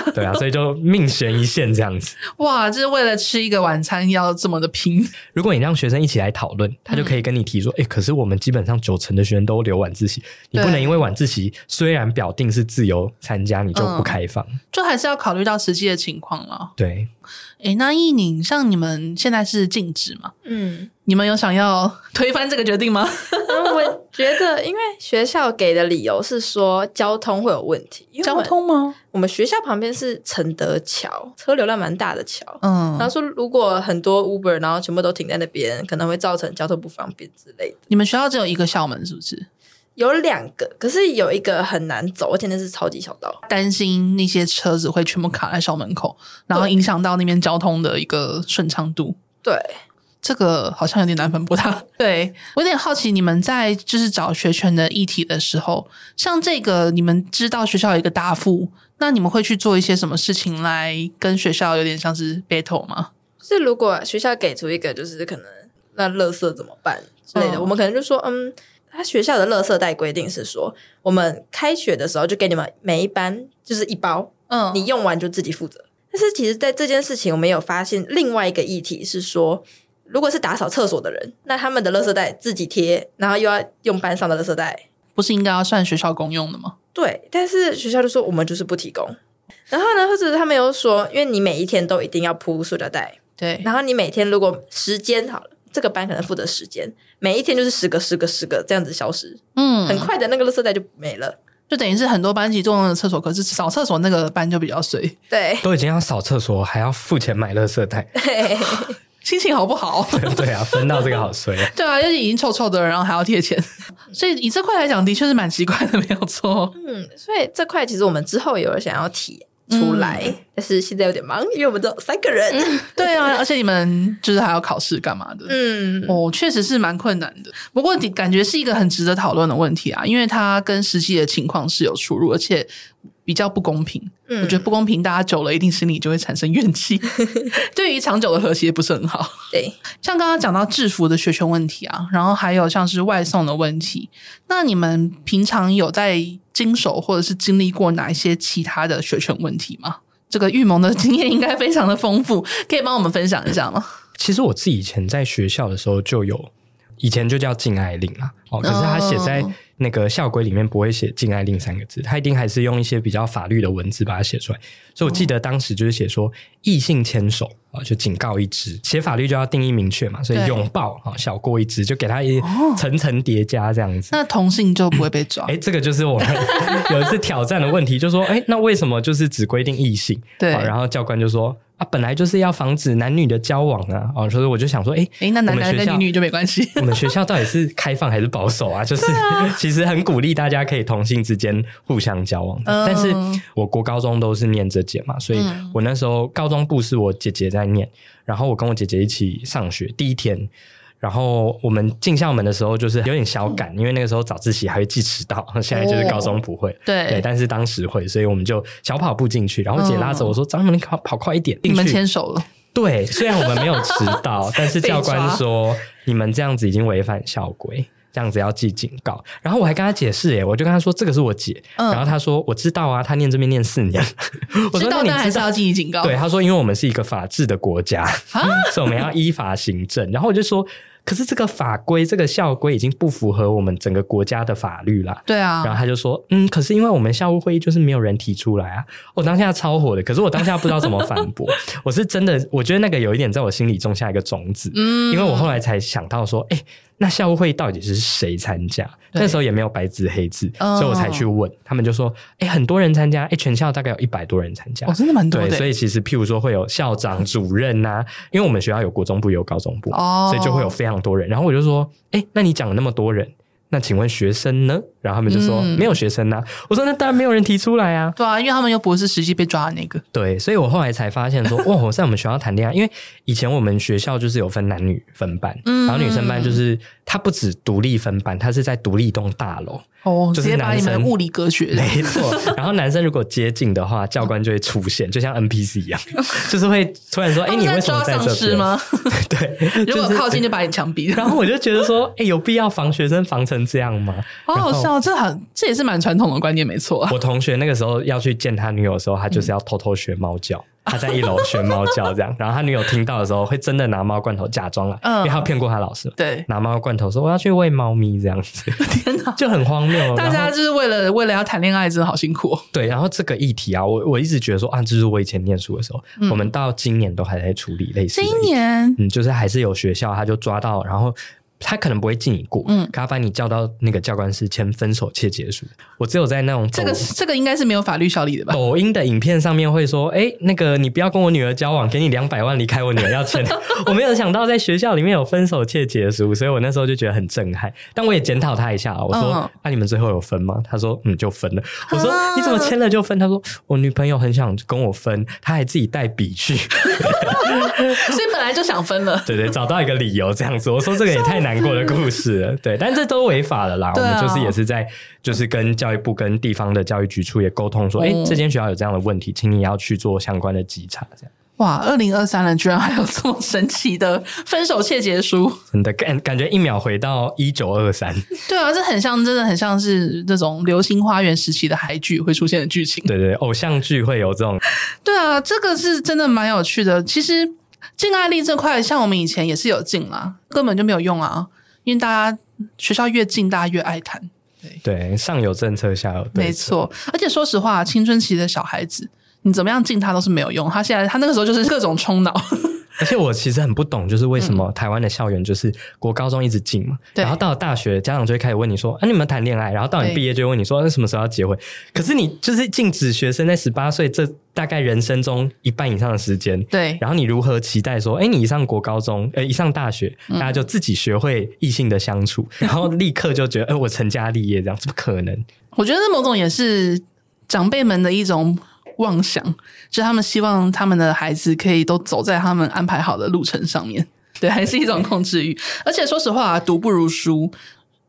怕，对啊，所以就命悬一线这样子，哇，就是为了吃一个晚餐要这么的拼。如果你让学生一起来讨论，他就可以跟你提说，哎、嗯，可是我们基本上九成的学生都留晚自习，你不能因为晚自习虽然表定是自由参加，你就不开放，嗯、就还是要考虑到实际的情况了。对。哎，那一宁，像你们现在是禁止吗？嗯，你们有想要推翻这个决定吗？我觉得，因为学校给的理由是说交通会有问题。交通吗？我们学校旁边是承德桥，车流量蛮大的桥。嗯，然后说如果很多 Uber，然后全部都停在那边，可能会造成交通不方便之类的。你们学校只有一个校门，是不是？有两个，可是有一个很难走，而且那是超级小道，担心那些车子会全部卡在校门口，然后影响到那边交通的一个顺畅度。对，这个好像有点难分不大。*laughs* 对，我有点好奇，你们在就是找学权的议题的时候，像这个，你们知道学校有一个答复。那你们会去做一些什么事情来跟学校有点像是 battle 吗？是如果学校给出一个就是可能那垃圾怎么办之类的，哦、我们可能就说，嗯，他学校的垃圾袋规定是说，我们开学的时候就给你们每一班就是一包，嗯，你用完就自己负责。但是其实，在这件事情，我们有发现另外一个议题是说，如果是打扫厕所的人，那他们的垃圾袋自己贴，然后又要用班上的垃圾袋，不是应该要算学校公用的吗？对，但是学校就说我们就是不提供。然后呢，或者他们又说，因为你每一天都一定要铺塑料袋。对，然后你每天如果时间好了，这个班可能负责时间，每一天就是十个、十个、十个这样子消失，嗯，很快的那个垃圾袋就没了，就等于是很多班级共用的厕所，可是扫厕所那个班就比较水，对，都已经要扫厕所，还要付钱买垃圾袋，*laughs* *laughs* *laughs* 对心情好不好？*laughs* 对啊，分到这个好衰，*laughs* 对啊，就是已经臭臭的，然后还要贴钱，*laughs* 所以以这块来讲，的确是蛮奇怪的，没有错。嗯，所以这块其实我们之后有想要提。出来，嗯、但是现在有点忙，因为我们都有三个人。嗯、对啊，而且你们就是还要考试干嘛的？嗯，哦，确实是蛮困难的。不过你感觉是一个很值得讨论的问题啊，因为它跟实际的情况是有出入，而且比较不公平。嗯，我觉得不公平，大家久了一定心里就会产生怨气，*laughs* 对于长久的和谐不是很好。对，像刚刚讲到制服的学权问题啊，然后还有像是外送的问题，那你们平常有在？经手或者是经历过哪一些其他的学权问题吗？这个育萌的经验应该非常的丰富，*laughs* 可以帮我们分享一下吗？其实我自己以前在学校的时候就有，以前就叫禁爱令啊，哦，可是它写在那个校规里面不会写禁爱令三个字，他一定还是用一些比较法律的文字把它写出来。所以我记得当时就是写说异性牵手。啊，就警告一只，写法律就要定义明确嘛，所以拥抱啊小过一只，就给他一层层叠加这样子。那同性就不会被抓？哎、嗯，这个就是我们 *laughs* 有一次挑战的问题，就说，哎，那为什么就是只规定异性？对，然后教官就说。啊，本来就是要防止男女的交往啊，哦，所以我就想说，哎，哎，那男男跟女女就没关系。我们学校到底是开放还是保守啊？就是 *laughs* 其实很鼓励大家可以同性之间互相交往但是我国高中都是念这届嘛，所以我那时候高中部是我姐姐在念，然后我跟我姐姐一起上学，第一天。然后我们进校门的时候，就是有点小赶，嗯、因为那个时候早自习还会记迟到，*laughs* 现在就是高中不会。哦、对对，但是当时会，所以我们就小跑步进去。然后姐拉着我说：“张、嗯、你跑跑快一点。”你们牵手了。对，虽然我们没有迟到，*laughs* 但是教官说你们这样子已经违反校规，这样子要记警告。然后我还跟他解释，哎，我就跟他说这个是我姐。嗯、然后他说我知道啊，他念这边念四年。*laughs* 我说那你还是要记警告？对，他说因为我们是一个法治的国家，啊、*laughs* 所以我们要依法行政。然后我就说。可是这个法规，这个校规已经不符合我们整个国家的法律了。对啊，然后他就说，嗯，可是因为我们校务会议就是没有人提出来啊。我当下超火的，可是我当下不知道怎么反驳。*laughs* 我是真的，我觉得那个有一点在我心里种下一个种子。嗯，因为我后来才想到说，哎。那校务会议到底是谁参加？那时候也没有白纸黑字，哦、所以我才去问。他们就说：“哎、欸，很多人参加，哎、欸，全校大概有一百多人参加，哦，真的蛮多的。”所以其实譬如说会有校长、主任呐、啊，因为我们学校有国中部，有高中部，哦、所以就会有非常多人。然后我就说：“哎、欸，那你讲了那么多人。”那请问学生呢？然后他们就说、嗯、没有学生呐、啊。我说那当然没有人提出来啊。对啊，因为他们又不是实际被抓的那个。对，所以我后来才发现说，哇，*laughs* 我在我们学校谈恋爱，因为以前我们学校就是有分男女分班，嗯、然后女生班就是它不止独立分班，它是在独立一栋大楼。哦，直接把你们物理隔绝。没错，然后男生如果接近的话，教官就会出现，就像 NPC 一样，就是会突然说：“哎，你为什么在这边吗？” *laughs* 对，如果靠近就把你枪毙。然后我就觉得说：“哎，有必要防学生防成这样吗？”好好笑，这很这也是蛮传统的观念，没错。我同学那个时候要去见他女友的时候，他就是要偷偷学猫叫。他在一楼学猫叫，这样，然后他女友听到的时候，会真的拿猫罐头假装来，嗯、因为他骗过他老师。对，拿猫罐头说我要去喂猫咪，这样子，*laughs* 天哪，就很荒谬。大家就是为了为了要谈恋爱，真的好辛苦。对，然后这个议题啊，我我一直觉得说啊，就是我以前念书的时候，嗯、我们到今年都还在处理类似的。今年，嗯，就是还是有学校他就抓到，然后。他可能不会记你过，嗯，可他把你叫到那个教官室签分手切结束。我只有在那种这个这个应该是没有法律效力的吧？抖音的影片上面会说，哎、欸，那个你不要跟我女儿交往，给你两百万离开我女儿要签。*laughs* *laughs* 我没有想到在学校里面有分手切结束，所以我那时候就觉得很震撼。但我也检讨他一下，我说，那、嗯啊、你们最后有分吗？他说，嗯，就分了。我说，啊、你怎么签了就分？他说，我女朋友很想跟我分，他还自己带笔去。*laughs* *laughs* 所以本来就想分了。对对，找到一个理由这样子。我说这个也太难过的故事了。对，但这都违法了啦。啊、我们就是也是在就是跟教育部跟地方的教育局处也沟通说，哎、嗯，这间学校有这样的问题，请你要去做相关的稽查，这样。哇，二零二三了居然还有这么神奇的分手切结书，真的感感觉一秒回到一九二三。对啊，这很像，真的很像是那种流星花园时期的韩剧会出现的剧情。对对，偶像剧会有这种。对啊，这个是真的蛮有趣的。其实禁爱令这块，像我们以前也是有禁啊，根本就没有用啊，因为大家学校越禁，大家越爱谈。对对，上有政策，下有对策。没错，而且说实话，青春期的小孩子。你怎么样禁他都是没有用，他现在他那个时候就是各种冲脑，*laughs* 而且我其实很不懂，就是为什么台湾的校园就是国高中一直禁嘛，嗯、然后到了大学家长就会开始问你说，啊，你们谈恋爱，然后到你毕业就会问你说，那什么时候要结婚？可是你就是禁止学生在十八岁这大概人生中一半以上的时间，对，然后你如何期待说，哎，你一上国高中，呃，一上大学，大家就自己学会异性的相处，嗯、然后立刻就觉得，哎，我成家立业这样，怎么可能？我觉得这某种也是长辈们的一种。妄想，就他们希望他们的孩子可以都走在他们安排好的路程上面，对，还是一种控制欲。而且说实话，读不如书，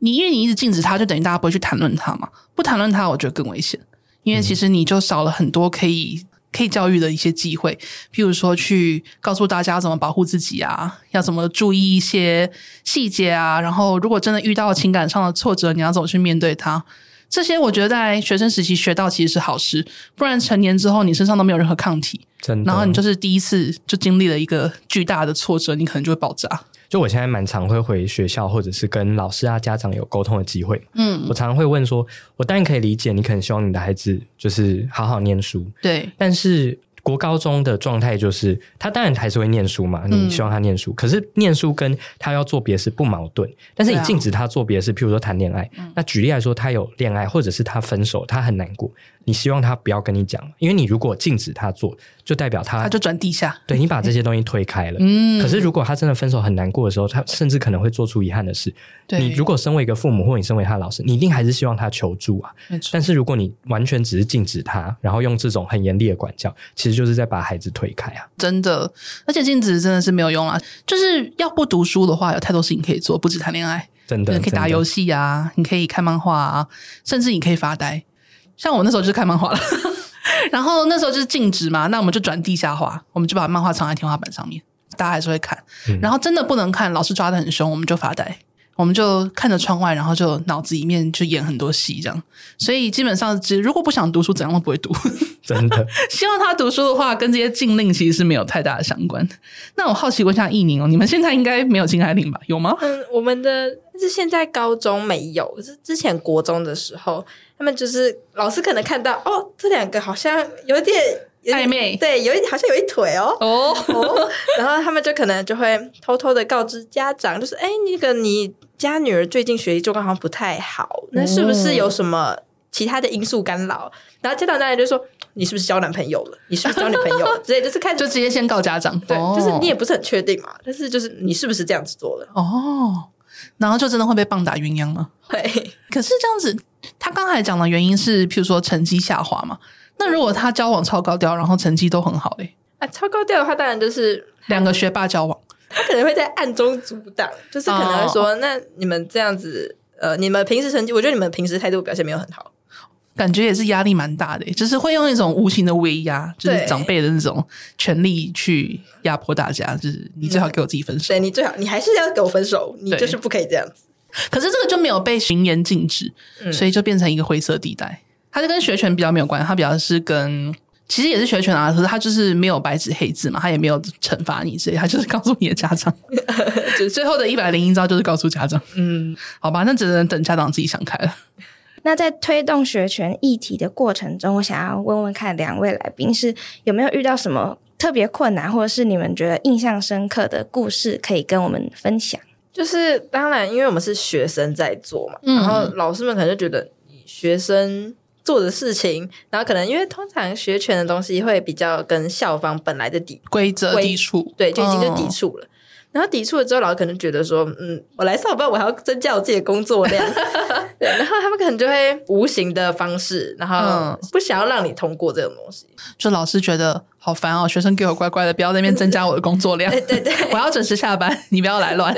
你因为你一直禁止他，就等于大家不会去谈论他嘛。不谈论他，我觉得更危险，因为其实你就少了很多可以可以教育的一些机会，譬如说去告诉大家怎么保护自己啊，要怎么注意一些细节啊，然后如果真的遇到情感上的挫折，你要怎么去面对他。这些我觉得在学生时期学到其实是好事，不然成年之后你身上都没有任何抗体，真的，然后你就是第一次就经历了一个巨大的挫折，你可能就会爆炸。就我现在蛮常会回学校，或者是跟老师啊、家长有沟通的机会。嗯，我常常会问说，我当然可以理解你可能希望你的孩子就是好好念书，对，但是。国高中的状态就是，他当然还是会念书嘛，你希望他念书，嗯、可是念书跟他要做别的事不矛盾。但是你禁止他做别的事，啊、譬如说谈恋爱，嗯、那举例来说，他有恋爱，或者是他分手，他很难过。你希望他不要跟你讲，因为你如果禁止他做，就代表他他就转地下。对，你把这些东西推开了。嗯。可是如果他真的分手很难过的时候，他甚至可能会做出遗憾的事。对。你如果身为一个父母，或你身为他的老师，你一定还是希望他求助啊。但是如果你完全只是禁止他，然后用这种很严厉的管教，其实就是在把孩子推开啊。真的，而且禁止真的是没有用啊。就是要不读书的话，有太多事情可以做，不止谈恋爱。真的。可以打游戏啊，你可以看漫画啊，甚至你可以发呆。像我那时候就是看漫画了，*laughs* 然后那时候就是禁止嘛，那我们就转地下化，我们就把漫画藏在天花板上面，大家还是会看。嗯、然后真的不能看，老师抓的很凶，我们就发呆，我们就看着窗外，然后就脑子里面就演很多戏这样。所以基本上，只如果不想读书，怎样都不会读。真的，*laughs* 希望他读书的话，跟这些禁令其实是没有太大的相关。那我好奇问一下易宁哦，你们现在应该没有禁爱令吧？有吗？嗯，我们的是现在高中没有，是之前国中的时候。他们就是老师可能看到哦，这两个好像有点暧昧，对，有一好像有一腿哦哦，哦，然后他们就可能就会偷偷的告知家长，就是哎，那个你家女儿最近学习状况好像不太好，那是不是有什么其他的因素干扰？然后家长当然就说，你是不是交男朋友了？你是不是交女朋友了？*laughs* 直接就是看，就直接先告家长，对，就是你也不是很确定嘛，但是就是你是不是这样子做的？哦，然后就真的会被棒打鸳鸯了。会，可是这样子。他刚才讲的原因是，譬如说成绩下滑嘛。那如果他交往超高调，然后成绩都很好，欸，啊，超高调的话，当然就是两个学霸交往，他可能会在暗中阻挡，就是可能会说，哦，那你们这样子，呃，你们平时成绩，我觉得你们平时态度表现没有很好，感觉也是压力蛮大的，欸，就是会用一种无形的威压，就是长辈的那种权力去压迫大家，就是你最好给我自己分手，对，你最好，你还是要给我分手，你就是不可以这样子。可是这个就没有被行言禁止，嗯、所以就变成一个灰色地带。它就跟学权比较没有关系，它比较是跟其实也是学权啊，可是它就是没有白纸黑字嘛，它也没有惩罚你，所以它就是告诉你的家长，*laughs* 就最后的一百零一招就是告诉家长。嗯，好吧，那只能等家长自己想开了。那在推动学权议题的过程中，我想要问问看两位来宾是有没有遇到什么特别困难，或者是你们觉得印象深刻的故事可以跟我们分享？就是当然，因为我们是学生在做嘛，嗯、然后老师们可能就觉得学生做的事情，然后可能因为通常学权的东西会比较跟校方本来的底规则抵触，对，就已经就抵触了。嗯、然后抵触了之后，老师可能觉得说，嗯，我来上班，我还要增加我自己的工作量，*laughs* 对，然后他们可能就会无形的方式，然后不想要让你通过这种东西，就老师觉得好烦哦，学生给我乖乖的，不要在那边增加我的工作量，*laughs* 对对对，我要准时下班，你不要来乱，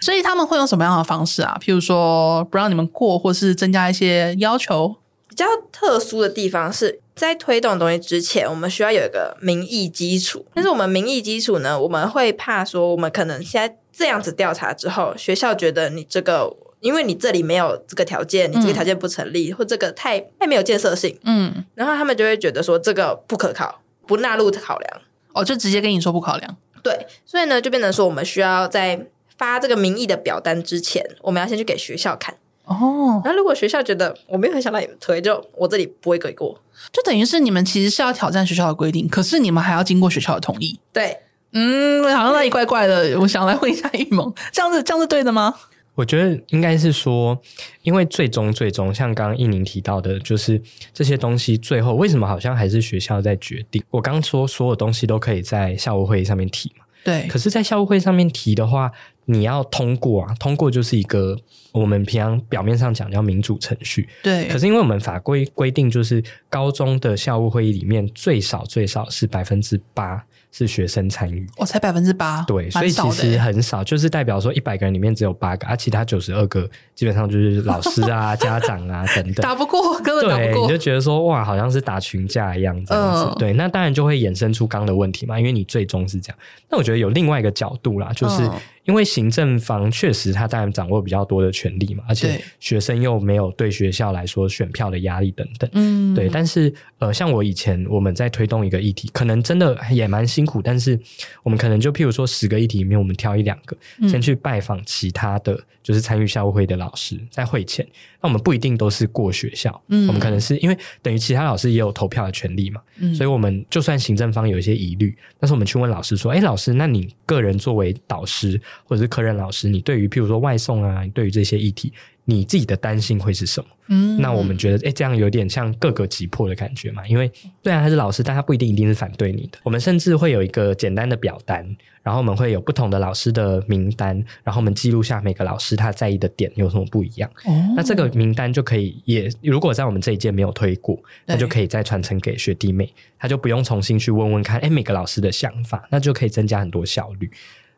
所以他们会用什么样的方式啊？譬如说不让你们过，或是增加一些要求。比较特殊的地方是在推动东西之前，我们需要有一个民意基础。但是我们民意基础呢，我们会怕说，我们可能现在这样子调查之后，学校觉得你这个，因为你这里没有这个条件，你这个条件不成立，嗯、或这个太太没有建设性，嗯，然后他们就会觉得说这个不可靠，不纳入考量，哦，就直接跟你说不考量。对，所以呢，就变成说，我们需要在发这个民意的表单之前，我们要先去给学校看。哦，然后如果学校觉得我没有很想让你们推，就我这里不会给过，就等于是你们其实是要挑战学校的规定，可是你们还要经过学校的同意。对，嗯，好像那里怪怪的，我想来问一下玉萌，*laughs* 这样子这样是对的吗？我觉得应该是说，因为最终最终像刚刚一宁提到的，就是这些东西最后为什么好像还是学校在决定？我刚说所有东西都可以在校务会议上面提嘛，对，可是，在校务会上面提的话。你要通过啊，通过就是一个我们平常表面上讲叫民主程序。对。可是因为我们法规规定，就是高中的校务会议里面最少最少是百分之八是学生参与。我才百分之八。对，所以其实很少，就是代表说一百个人里面只有八个，而、啊、其他九十二个基本上就是老师啊、*laughs* 家长啊等等。打不过，根本打不过。对，你就觉得说哇，好像是打群架一样这样子。嗯、对，那当然就会衍生出刚的问题嘛，因为你最终是这样。那我觉得有另外一个角度啦，就是。嗯因为行政方确实他当然掌握比较多的权利嘛，而且学生又没有对学校来说选票的压力等等，嗯，对。但是呃，像我以前我们在推动一个议题，可能真的也蛮辛苦，但是我们可能就譬如说十个议题里面，我们挑一两个，先去拜访其他的就是参与校务会的老师，在会前，那我们不一定都是过学校，嗯，我们可能是因为等于其他老师也有投票的权利嘛，嗯，所以我们就算行政方有一些疑虑，但是我们去问老师说，哎，老师，那你个人作为导师。或者是科任老师，你对于譬如说外送啊，你对于这些议题，你自己的担心会是什么？嗯，那我们觉得，哎，这样有点像各个击破的感觉嘛。因为虽然他是老师，但他不一定一定是反对你的。我们甚至会有一个简单的表单，然后我们会有不同的老师的名单，然后我们记录下每个老师他在意的点有什么不一样。哦，那这个名单就可以也，如果在我们这一届没有推过，那就可以再传承给学弟妹，他就不用重新去问问看，哎，每个老师的想法，那就可以增加很多效率。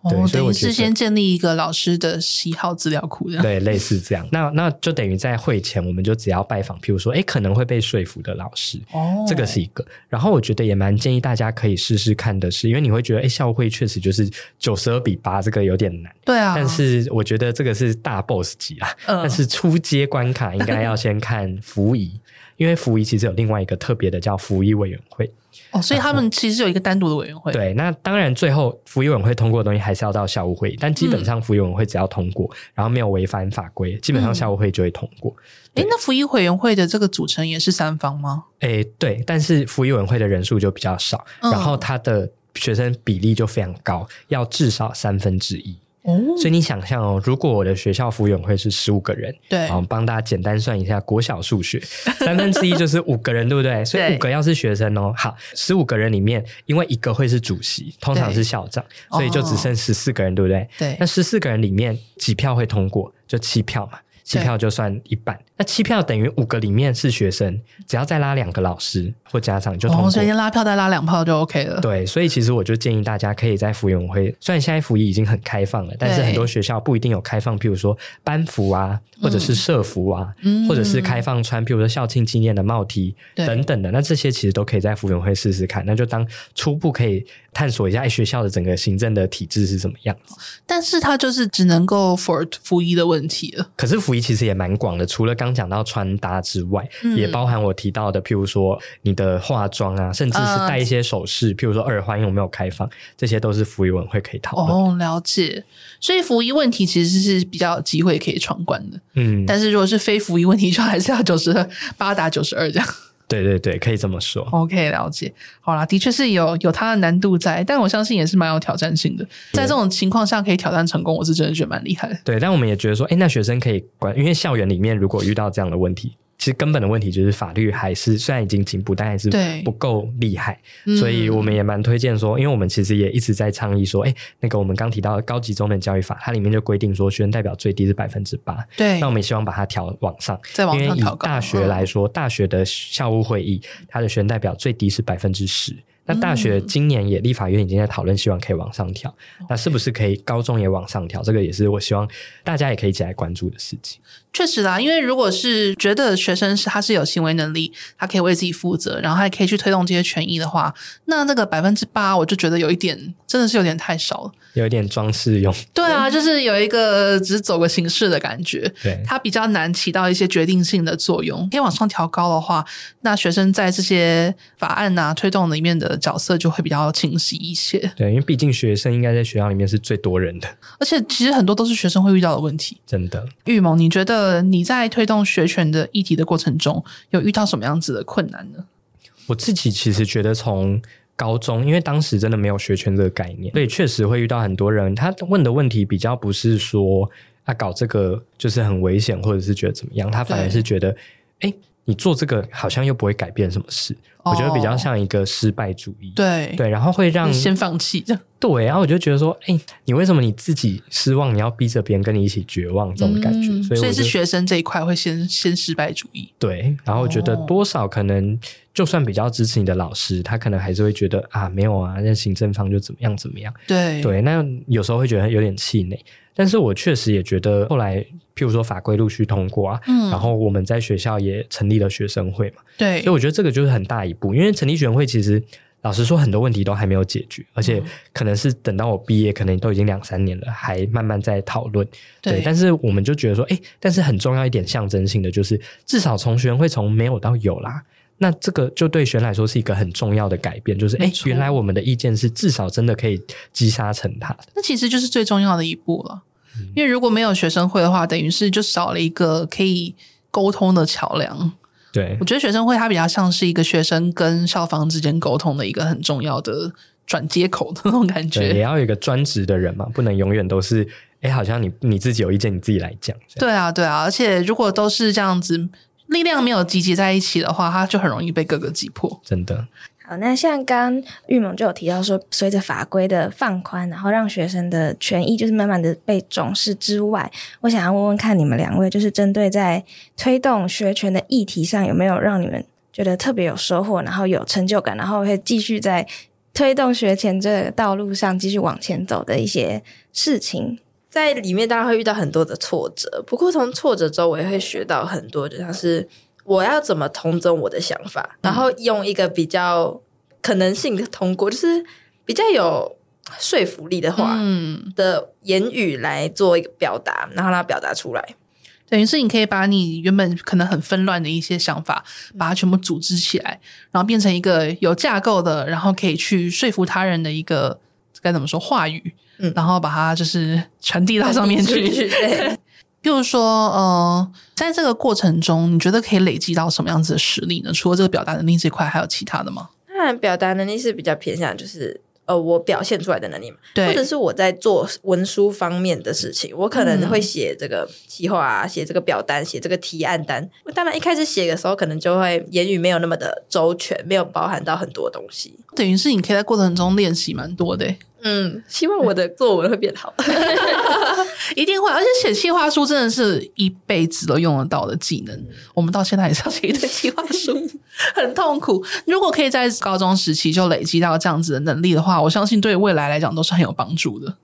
对，哦，所以我事先建立一个老师的喜好资料库，对，类似这样。那那就等于在会前，我们就只要拜访，譬如说，哎，可能会被说服的老师，哦，这个是一个。然后我觉得也蛮建议大家可以试试看的是，因为你会觉得，哎，校会确实就是九十二比八，这个有点难，对啊。但是我觉得这个是大 boss 级啦，嗯，但是初阶关卡应该要先看服仪，因为服仪其实有另外一个特别的叫服仪委员会。哦，所以他们其实有一个单独的委员会。对，那当然最后服仪委员会通过的东西还是要到校务会，但基本上服仪委员会只要通过，嗯、然后没有违反法规，基本上校务会就会通过。哎、嗯，那服仪委员会的这个组成也是三方吗？哎，对，但是服仪委员会的人数就比较少，嗯、然后他的学生比例就非常高，要至少三分之一。所以你想象哦，如果我的学校服务员会是十五个人，对，我帮大家简单算一下国小数学，*laughs* 三分之一就是五个人，对不对？所以五个要是学生哦，好，十五个人里面，因为一个会是主席，通常是校长，所以就只剩十四个人，对不对？对，那十四个人里面几票会通过？就七票嘛。七票就算一半，那七票等于五个里面是学生，只要再拉两个老师或家长就通过。哦，所以先拉票再拉两票就 OK 了。对，所以其实我就建议大家可以在服委员会，虽然现在福仪已经很开放了，但是很多学校不一定有开放，譬如说班服啊，或者是社服啊，嗯、或者是开放穿譬如说校庆纪念的帽 T 等等的，那这些其实都可以在服委员会试试看，那就当初步可以探索一下学校的整个行政的体制是怎么样。但是它就是只能够 for 福仪的问题了。可是福仪。其实也蛮广的，除了刚讲到穿搭之外，嗯、也包含我提到的，譬如说你的化妆啊，甚至是戴一些首饰，呃、譬如说耳环有没有开放，这些都是服仪委员会可以讨论。哦，了解。所以服仪问题其实是比较有机会可以闯关的。嗯，但是如果是非服仪问题，就还是要九十八打九十二这样。对对对，可以这么说。OK，了解。好啦，的确是有有它的难度在，但我相信也是蛮有挑战性的。在这种情况下可以挑战成功，我是真的觉得蛮厉害的。对，但我们也觉得说，哎，那学生可以管，因为校园里面如果遇到这样的问题，其实根本的问题就是法律还是虽然已经进步，但还是不够厉害。所以我们也蛮推荐说，因为我们其实也一直在倡议说，哎，那个我们刚提到的高级中等教育法，它里面就规定说，学生代表最低是百分之八。对，那我们也希望把它调往上，再往上调高。因为以大学来说，嗯、大学的校务会议，它的学生代表最低是百分之十。那大学今年也立法院已经在讨论，希望可以往上调。嗯、那是不是可以高中也往上调？这个也是我希望大家也可以一起来关注的事情。确实啦，因为如果是觉得学生是他是有行为能力，他可以为自己负责，然后还可以去推动这些权益的话，那那个百分之八，我就觉得有一点真的是有点太少了，有一点装饰用。对啊，就是有一个只是走个形式的感觉，对，它比较难起到一些决定性的作用。可以往上调高的话，那学生在这些法案呐、啊、推动里面的角色就会比较清晰一些。对，因为毕竟学生应该在学校里面是最多人的，而且其实很多都是学生会遇到的问题。真的，玉萌，你觉得你在推动学权的议题的过程中，有遇到什么样子的困难呢？我自己其实觉得从高中，因为当时真的没有学权这个概念，所以确实会遇到很多人，他问的问题比较不是说他搞这个就是很危险，或者是觉得怎么样，他反而是觉得，哎。你做这个好像又不会改变什么事，哦、我觉得比较像一个失败主义。对对，然后会让先放弃这样。*laughs* 对，然后我就觉得说，哎，你为什么你自己失望，你要逼着别人跟你一起绝望这种感觉？嗯、所以，所以是学生这一块会先先失败主义。对，然后我觉得多少可能，就算比较支持你的老师，他可能还是会觉得啊，没有啊，那行政方就怎么样怎么样。对对，那有时候会觉得有点气馁。但是我确实也觉得，后来譬如说法规陆续通过啊，嗯，然后我们在学校也成立了学生会嘛，对，所以我觉得这个就是很大一步，因为成立学生会其实老实说很多问题都还没有解决，而且可能是等到我毕业，可能都已经两三年了，还慢慢在讨论，对，对。但是我们就觉得说，哎，但是很重要一点象征性的就是，至少从学生会从没有到有啦，那这个就对学生来说是一个很重要的改变，就是哎，原来我们的意见是至少真的可以击杀成他的，那其实就是最重要的一步了。因为如果没有学生会的话，等于是就少了一个可以沟通的桥梁。对，我觉得学生会它比较像是一个学生跟校方之间沟通的一个很重要的转接口的那种感觉。也要有一个专职的人嘛，不能永远都是哎，好像你你自己有意见，你自己来讲。对啊，对啊，而且如果都是这样子，力量没有集结在一起的话，它就很容易被各个击破。真的。好，那像刚刚钰萌就有提到说，随着法规的放宽，然后让学生的权益就是慢慢的被重视之外，我想要问问看你们两位，就是针对在推动学权的议题上，有没有让你们觉得特别有收获，然后有成就感，然后会继续在推动学权这个道路上继续往前走的一些事情？在里面当然会遇到很多的挫折，不过从挫折中我也会学到很多，就像是。我要怎么统整我的想法，然后用一个比较可能性的通过，就是比较有说服力的话的言语来做一个表达，然后让它表达出来。等于是你可以把你原本可能很纷乱的一些想法，把它全部组织起来，然后变成一个有架构的，然后可以去说服他人的一个该怎么说话语，嗯，然后把它就是传递到上面去。*laughs* 譬如说，呃，在这个过程中，你觉得可以累积到什么样子的实力呢？除了这个表达能力这块，还有其他的吗？当然，表达能力是比较偏向，就是呃，我表现出来的能力嘛。对，或者是我在做文书方面的事情，我可能会写这个计划啊，写这个表单，写这个提案单。当然，一开始写的时候，可能就会言语没有那么的周全，没有包含到很多东西。等于是你可以在过程中练习蛮多的。嗯，希望我的作文会变好。*laughs* 一定会，而且写计划书真的是一辈子都用得到的技能。我们到现在也是要写一堆计划书，很痛苦。如果可以在高中时期就累积到这样子的能力的话，我相信对未来来讲都是很有帮助的。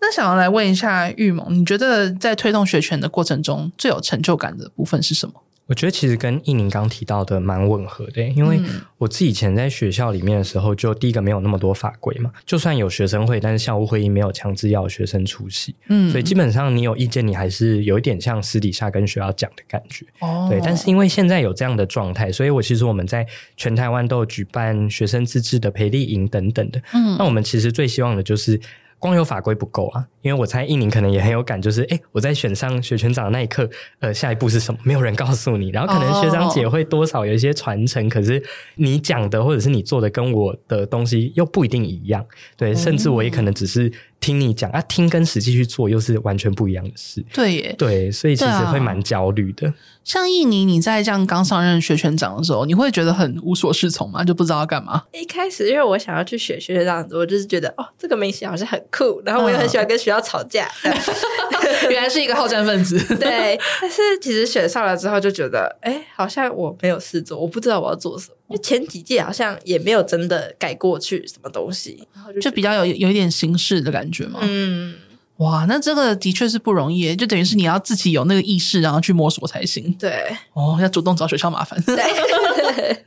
那想要来问一下玉萌，你觉得在推动学权的过程中最有成就感的部分是什么？我觉得其实跟奕宁刚提到的蛮吻合的，因为我自己以前在学校里面的时候，就第一个没有那么多法规嘛，就算有学生会，但是校务会议没有强制要学生出席，嗯，所以基本上你有意见，你还是有一点像私底下跟学校讲的感觉，哦，对。但是因为现在有这样的状态，所以我其实我们在全台湾都有举办学生自治的培力营等等的，嗯，那我们其实最希望的就是。光有法规不够啊，因为我猜一宁可能也很有感，就是诶，我在选上学权长的那一刻，呃，下一步是什么？没有人告诉你，然后可能学长姐会多少有一些传承，可是你讲的或者是你做的跟我的东西又不一定一样，对，甚至我也可能只是听你讲啊，听跟实际去做又是完全不一样的事。对耶，对，所以其实会蛮焦虑的。像印尼，你在这样刚上任学全长的时候，你会觉得很无所适从吗？就不知道要干嘛？一开始因为我想要去学学长子，我就是觉得哦，这个明星好像很酷，然后我也很喜欢跟学校吵架。嗯、*laughs* 原来是一个好战分子。*laughs* 对，但是其实选上了之后就觉得，哎，好像我没有事做，我不知道我要做什么。因为前几届好像也没有真的改过去什么东西，然后就，就比较有有一点形式的感觉嘛。嗯，哇，那这个的确是不容易，就等于是你要自己有那个意识，然后去摸索才行。对，哦，要主动找学校麻烦。对，*laughs*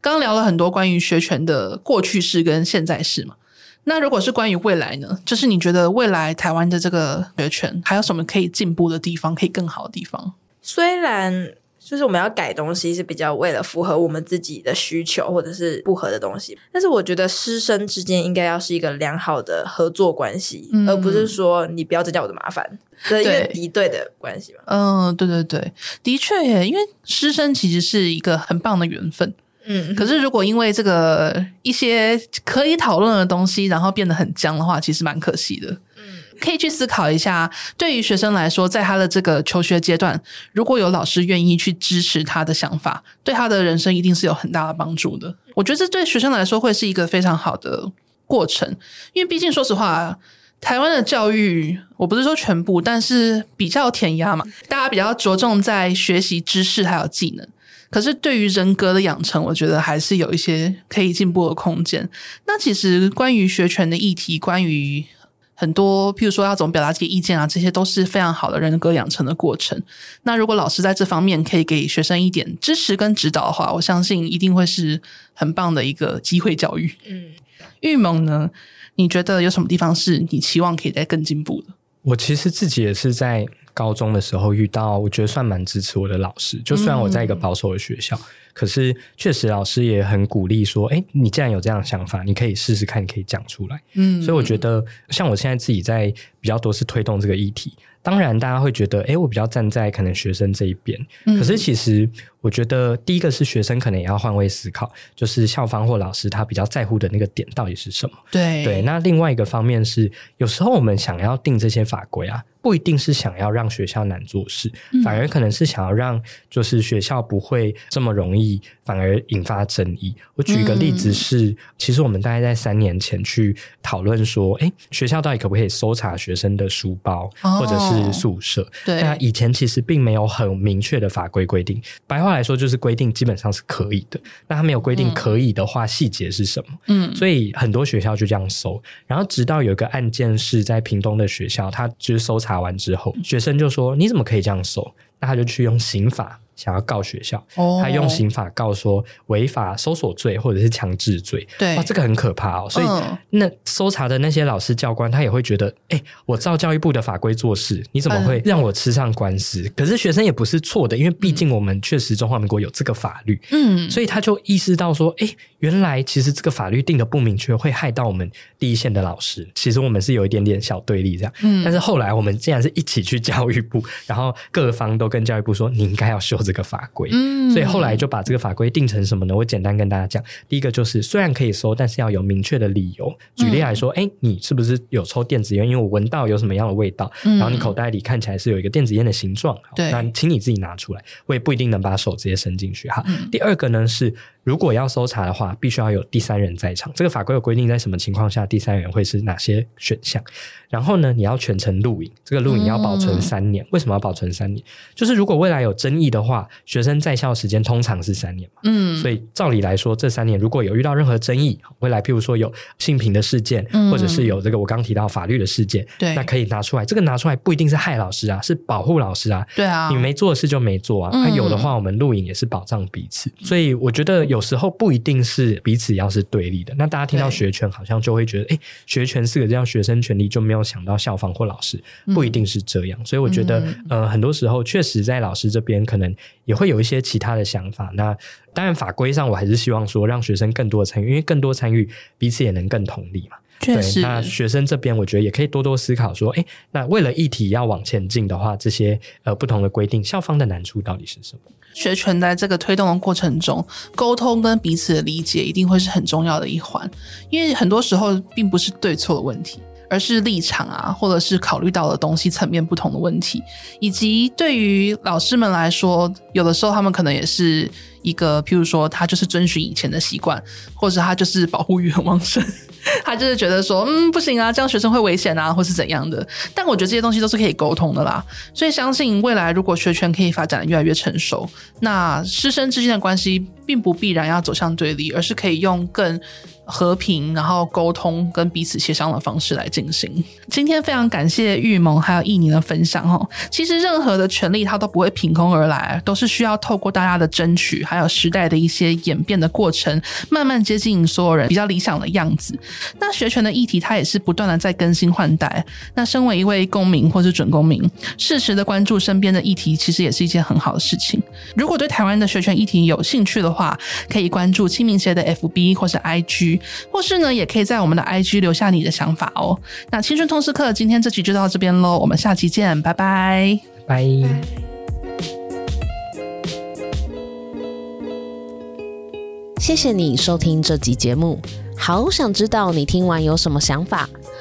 刚 *laughs* 刚聊了很多关于学权的过去式跟现在式嘛，那如果是关于未来呢？就是你觉得未来台湾的这个学权还有什么可以进步的地方，可以更好的地方？虽然。就是我们要改东西是比较为了符合我们自己的需求，或者是不合的东西。但是我觉得师生之间应该要是一个良好的合作关系，嗯、而不是说你不要增加我的麻烦，对，一个敌对的关系嘛。嗯，对对对，的确耶，因为师生其实是一个很棒的缘分。嗯，可是如果因为这个一些可以讨论的东西，然后变得很僵的话，其实蛮可惜的。可以去思考一下，对于学生来说，在他的这个求学阶段，如果有老师愿意去支持他的想法，对他的人生一定是有很大的帮助的。我觉得这对学生来说会是一个非常好的过程，因为毕竟说实话，台湾的教育，我不是说全部，但是比较填鸭嘛，大家比较着重在学习知识还有技能，可是对于人格的养成，我觉得还是有一些可以进步的空间。那其实关于学权的议题，关于很多，譬如说要怎么表达自己意见啊，这些都是非常好的人格养成的过程。那如果老师在这方面可以给学生一点支持跟指导的话，我相信一定会是很棒的一个机会教育。嗯，玉萌呢，你觉得有什么地方是你期望可以再更进步的？我其实自己也是在高中的时候遇到，我觉得算蛮支持我的老师。就虽然我在一个保守的学校。嗯可是，确实老师也很鼓励说：“哎，你既然有这样的想法，你可以试试看，你可以讲出来。”嗯，所以我觉得，像我现在自己在比较多是推动这个议题。当然，大家会觉得，哎，我比较站在可能学生这一边。嗯，可是，其实我觉得，第一个是学生可能也要换位思考，就是校方或老师他比较在乎的那个点到底是什么？对对。那另外一个方面是，有时候我们想要定这些法规啊。不一定是想要让学校难做事，反而可能是想要让就是学校不会这么容易，反而引发争议。我举一个例子是，嗯、其实我们大概在三年前去讨论说，哎，学校到底可不可以搜查学生的书包或者是宿舍？哦、对，那以前其实并没有很明确的法规规定。白话来说，就是规定基本上是可以的。那他没有规定可以的话，细节是什么？嗯，所以很多学校就这样搜。然后直到有一个案件是在屏东的学校，他就是搜查。完之后，学生就说：“你怎么可以这样搜？”那他就去用刑法。想要告学校，他用刑法告说违法搜索罪或者是强制罪，对，哇，这个很可怕哦。所以那搜查的那些老师教官，他也会觉得，哎，我照教育部的法规做事，你怎么会让我吃上官司？可是学生也不是错的，因为毕竟我们确实中华民国有这个法律，嗯，所以他就意识到说，哎，原来其实这个法律定的不明确，会害到我们第一线的老师。其实我们是有一点点小对立这样，嗯，但是后来我们竟然是一起去教育部，然后各方都跟教育部说，你应该要修这个法规，嗯，所以后来就把这个法规定成什么呢？我简单跟大家讲，第一个就是虽然可以搜，但是要有明确的理由。举例来说，哎、嗯，你是不是有抽电子烟？因为我闻到有什么样的味道，嗯、然后你口袋里看起来是有一个电子烟的形状，对，那请你自己拿出来，我也不一定能把手直接伸进去哈。嗯、第二个呢是。如果要搜查的话，必须要有第三人在场。这个法规有规定，在什么情况下第三人会是哪些选项？然后呢，你要全程录影，这个录影要保存三年。嗯、为什么要保存三年？就是如果未来有争议的话，学生在校时间通常是三年嘛。嗯，所以照理来说，这三年如果有遇到任何争议，未来譬如说有性平的事件，嗯、或者是有这个我刚提到法律的事件，对，那可以拿出来。这个拿出来不一定是害老师啊，是保护老师啊。对啊，你没做的事就没做啊。他、嗯、有的话，我们录影也是保障彼此。所以我觉得有时候不一定。是彼此要是对立的，那大家听到学权好像就会觉得，哎对，学权四个这样学生权利就没有想到校方或老师，不一定是这样。嗯、所以我觉得，嗯、呃，很多时候确实在老师这边可能也会有一些其他的想法。那当然法规上，我还是希望说让学生更多参与，因为更多参与，彼此也能更同理嘛。确实对，那学生这边我觉得也可以多多思考说，哎，那为了议题要往前进的话，这些呃不同的规定，校方的难处到底是什么？学权在这个推动的过程中，沟通跟彼此的理解一定会是很重要的一环，因为很多时候并不是对错的问题，而是立场啊，或者是考虑到的东西层面不同的问题，以及对于老师们来说，有的时候他们可能也是一个，譬如说他就是遵循以前的习惯，或者他就是保护欲很旺盛。他就是觉得说，嗯，不行啊，这样学生会危险啊，或是怎样的。但我觉得这些东西都是可以沟通的啦。所以相信未来如果学权可以发展的越来越成熟，那师生之间的关系并不必然要走向对立，而是可以用更和平，然后沟通跟彼此协商的方式来进行。今天非常感谢玉萌还有艺宁的分享哦。其实任何的权利它都不会凭空而来，都是需要透过大家的争取，还有时代的一些演变的过程，慢慢接近所有人比较理想的样子。那学权的议题它也是不断的在更新换代。那身为一位公民或是准公民，适时的关注身边的议题，其实也是一件很好的事情。如果对台湾的学权议题有兴趣的话，可以关注青民协的 FB 或是 IG。或是呢，也可以在我们的 IG 留下你的想法哦。那青春通识课今天这期就到这边喽，我们下期见，拜拜，拜。谢谢你收听这集节目，好想知道你听完有什么想法。